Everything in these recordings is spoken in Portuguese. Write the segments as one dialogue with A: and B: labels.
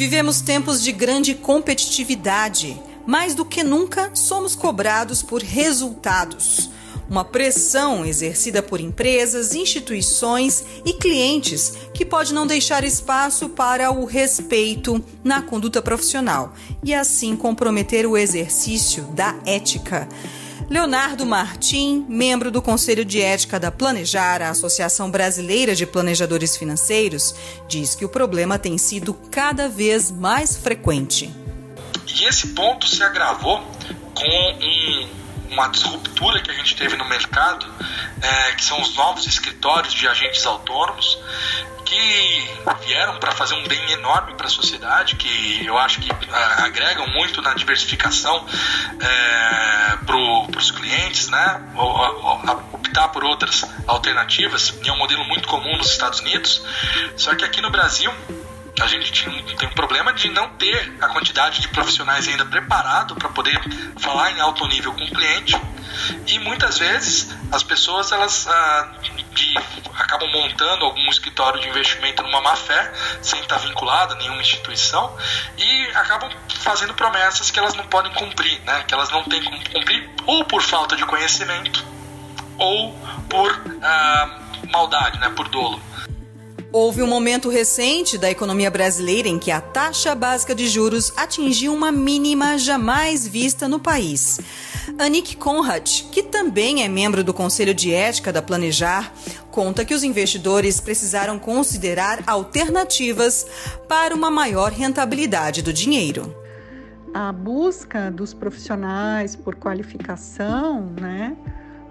A: Vivemos tempos de grande competitividade. Mais do que nunca, somos cobrados por resultados. Uma pressão exercida por empresas, instituições e clientes que pode não deixar espaço para o respeito na conduta profissional e assim comprometer o exercício da ética. Leonardo Martim, membro do Conselho de Ética da Planejar, a Associação Brasileira de Planejadores Financeiros, diz que o problema tem sido cada vez mais frequente.
B: E esse ponto se agravou com um, uma disruptura que a gente teve no mercado, é, que são os novos escritórios de agentes autônomos, que vieram para fazer um bem enorme para a sociedade, que eu acho que ah, agregam muito na diversificação é, para os clientes, né? optar por outras alternativas, e é um modelo muito comum nos Estados Unidos. Só que aqui no Brasil a gente tem um problema de não ter a quantidade de profissionais ainda preparado para poder falar em alto nível com o cliente e muitas vezes as pessoas elas ah, de, acabam montando algum escritório de investimento numa má fé sem estar vinculado a nenhuma instituição e acabam fazendo promessas que elas não podem cumprir, né? que elas não têm como cumprir ou por falta de conhecimento ou por ah, maldade, né? por dolo.
A: Houve um momento recente da economia brasileira em que a taxa básica de juros atingiu uma mínima jamais vista no país. Anik Conrad, que também é membro do Conselho de Ética da Planejar, conta que os investidores precisaram considerar alternativas para uma maior rentabilidade do dinheiro.
C: A busca dos profissionais por qualificação, né?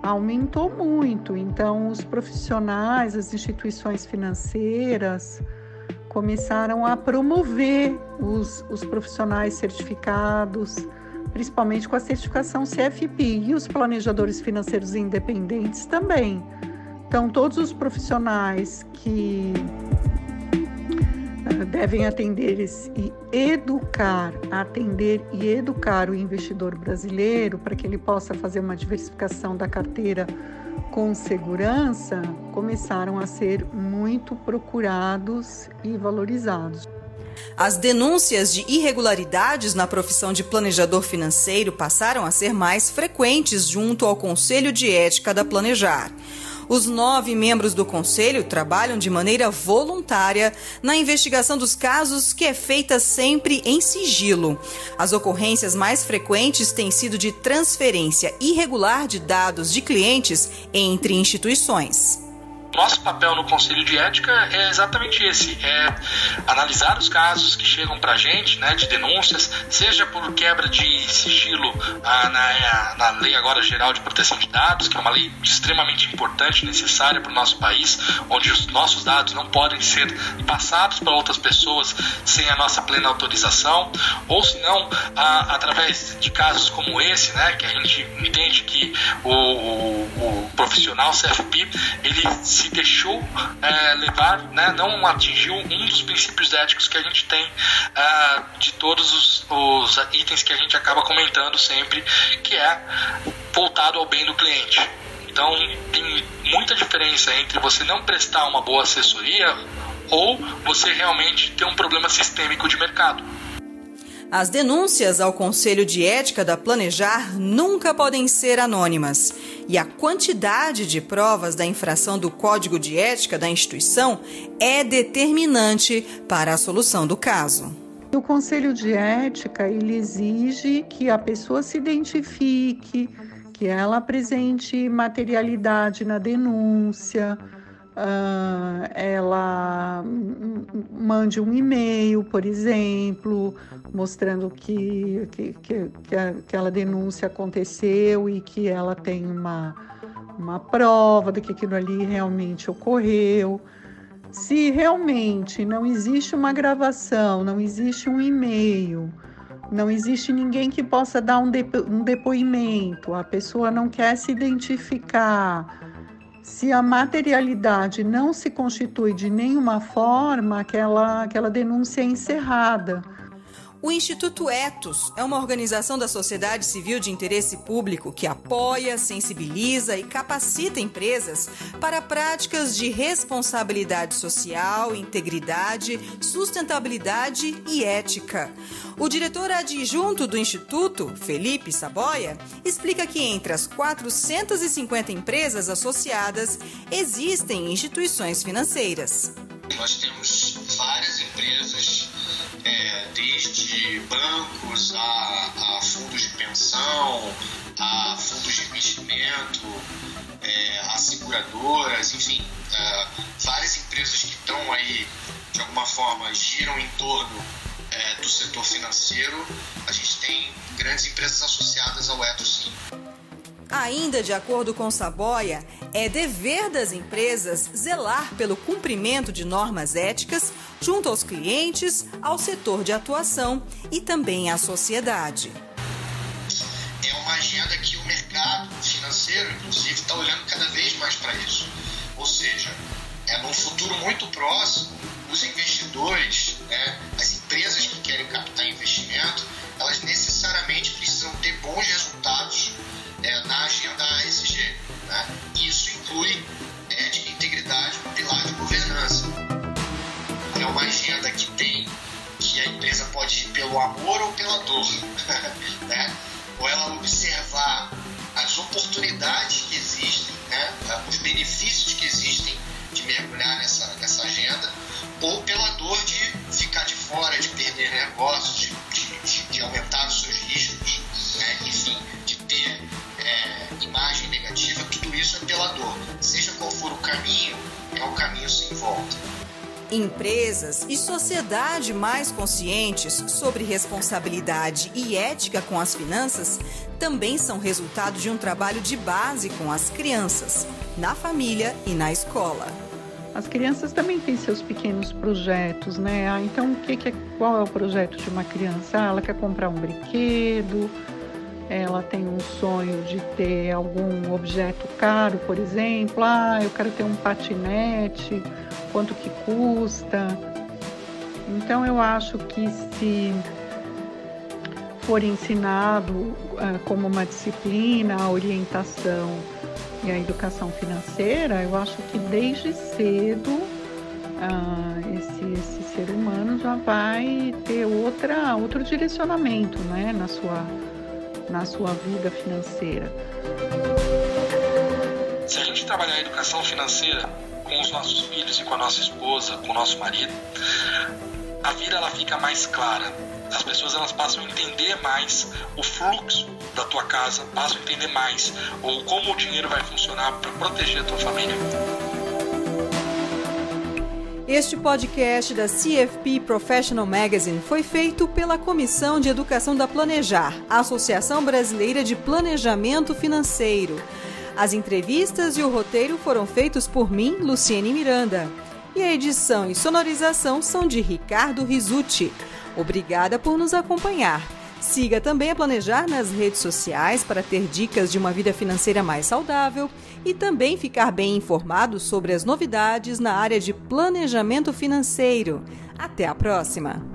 C: Aumentou muito. Então, os profissionais, as instituições financeiras começaram a promover os, os profissionais certificados, principalmente com a certificação CFP, e os planejadores financeiros independentes também. Então, todos os profissionais que devem atender e educar, atender e educar o investidor brasileiro para que ele possa fazer uma diversificação da carteira com segurança, começaram a ser muito procurados e valorizados.
A: As denúncias de irregularidades na profissão de planejador financeiro passaram a ser mais frequentes junto ao Conselho de Ética da Planejar. Os nove membros do conselho trabalham de maneira voluntária na investigação dos casos, que é feita sempre em sigilo. As ocorrências mais frequentes têm sido de transferência irregular de dados de clientes entre instituições.
B: Nosso papel no Conselho de Ética é exatamente esse: é analisar os casos que chegam para a gente, né, de denúncias, seja por quebra de sigilo ah, na, na Lei agora Geral de Proteção de Dados, que é uma lei extremamente importante, necessária para o nosso país, onde os nossos dados não podem ser passados para outras pessoas sem a nossa plena autorização, ou se não, ah, através de casos como esse, né, que a gente entende que o, o, o profissional CFP ele se deixou é, levar, né, não atingiu um dos princípios éticos que a gente tem é, de todos os, os itens que a gente acaba comentando sempre, que é voltado ao bem do cliente. Então tem muita diferença entre você não prestar uma boa assessoria ou você realmente ter um problema sistêmico de mercado.
A: As denúncias ao Conselho de Ética da Planejar nunca podem ser anônimas e a quantidade de provas da infração do Código de Ética da instituição é determinante para a solução do caso.
C: O Conselho de Ética ele exige que a pessoa se identifique, que ela apresente materialidade na denúncia, uh, ela mande um e-mail, por exemplo, mostrando que, que, que, que aquela denúncia aconteceu e que ela tem uma, uma prova de que aquilo ali realmente ocorreu. Se realmente não existe uma gravação, não existe um e-mail, não existe ninguém que possa dar um, depo um depoimento, a pessoa não quer se identificar, se a materialidade não se constitui de nenhuma forma, aquela, aquela denúncia é encerrada.
A: O Instituto Etos é uma organização da sociedade civil de interesse público que apoia, sensibiliza e capacita empresas para práticas de responsabilidade social, integridade, sustentabilidade e ética. O diretor adjunto do Instituto, Felipe Saboia, explica que entre as 450 empresas associadas existem instituições financeiras.
D: Nós temos várias empresas é, desde bancos a, a, fundos de pensão, a fundos de investimento, é, a seguradoras, enfim, é, várias empresas que estão aí, de alguma forma, giram em torno é, do setor financeiro. A gente tem grandes empresas associadas ao Etos, sim.
A: Ainda de acordo com Saboia, é dever das empresas zelar pelo cumprimento de normas éticas junto aos clientes, ao setor de atuação e também à sociedade.
D: É uma agenda que o mercado financeiro, inclusive, está olhando cada vez mais para isso. Ou seja, é num futuro muito próximo, os investidores, né, as empresas que querem captar investimento, elas necessariamente precisam ter bons resultados é, na agenda ASG. Né? Isso inclui ética e integridade no pilar de governança. É uma agenda que tem que a empresa pode ir pelo amor ou pela dor, né? ou ela observar as oportunidades que existem, né? os benefícios que existem de mergulhar nessa, nessa agenda, ou pela dor de ficar de fora, de perder negócios, de, de, de aumentar os seus riscos, tudo isso é pela dor. Seja qual for o caminho, é um caminho sem volta.
A: Empresas e sociedade mais conscientes sobre responsabilidade e ética com as finanças também são resultado de um trabalho de base com as crianças, na família e na escola.
C: As crianças também têm seus pequenos projetos, né? Ah, então, o que, que é, qual é o projeto de uma criança? Ah, ela quer comprar um brinquedo, ela tem um sonho de ter algum objeto caro, por exemplo. Ah, eu quero ter um patinete, quanto que custa? Então eu acho que se for ensinado uh, como uma disciplina a orientação e a educação financeira, eu acho que desde cedo uh, esse, esse ser humano já vai ter outra, outro direcionamento né, na sua na sua vida financeira.
B: Se a gente trabalhar a educação financeira com os nossos filhos e com a nossa esposa, com o nosso marido, a vida ela fica mais clara. As pessoas elas passam a entender mais o fluxo da tua casa, passam a entender mais ou como o dinheiro vai funcionar para proteger a tua família.
A: Este podcast da CFP Professional Magazine foi feito pela Comissão de Educação da Planejar, Associação Brasileira de Planejamento Financeiro. As entrevistas e o roteiro foram feitos por mim, Luciene Miranda. E a edição e sonorização são de Ricardo Risucci. Obrigada por nos acompanhar. Siga também a Planejar nas redes sociais para ter dicas de uma vida financeira mais saudável e também ficar bem informado sobre as novidades na área de planejamento financeiro. Até a próxima!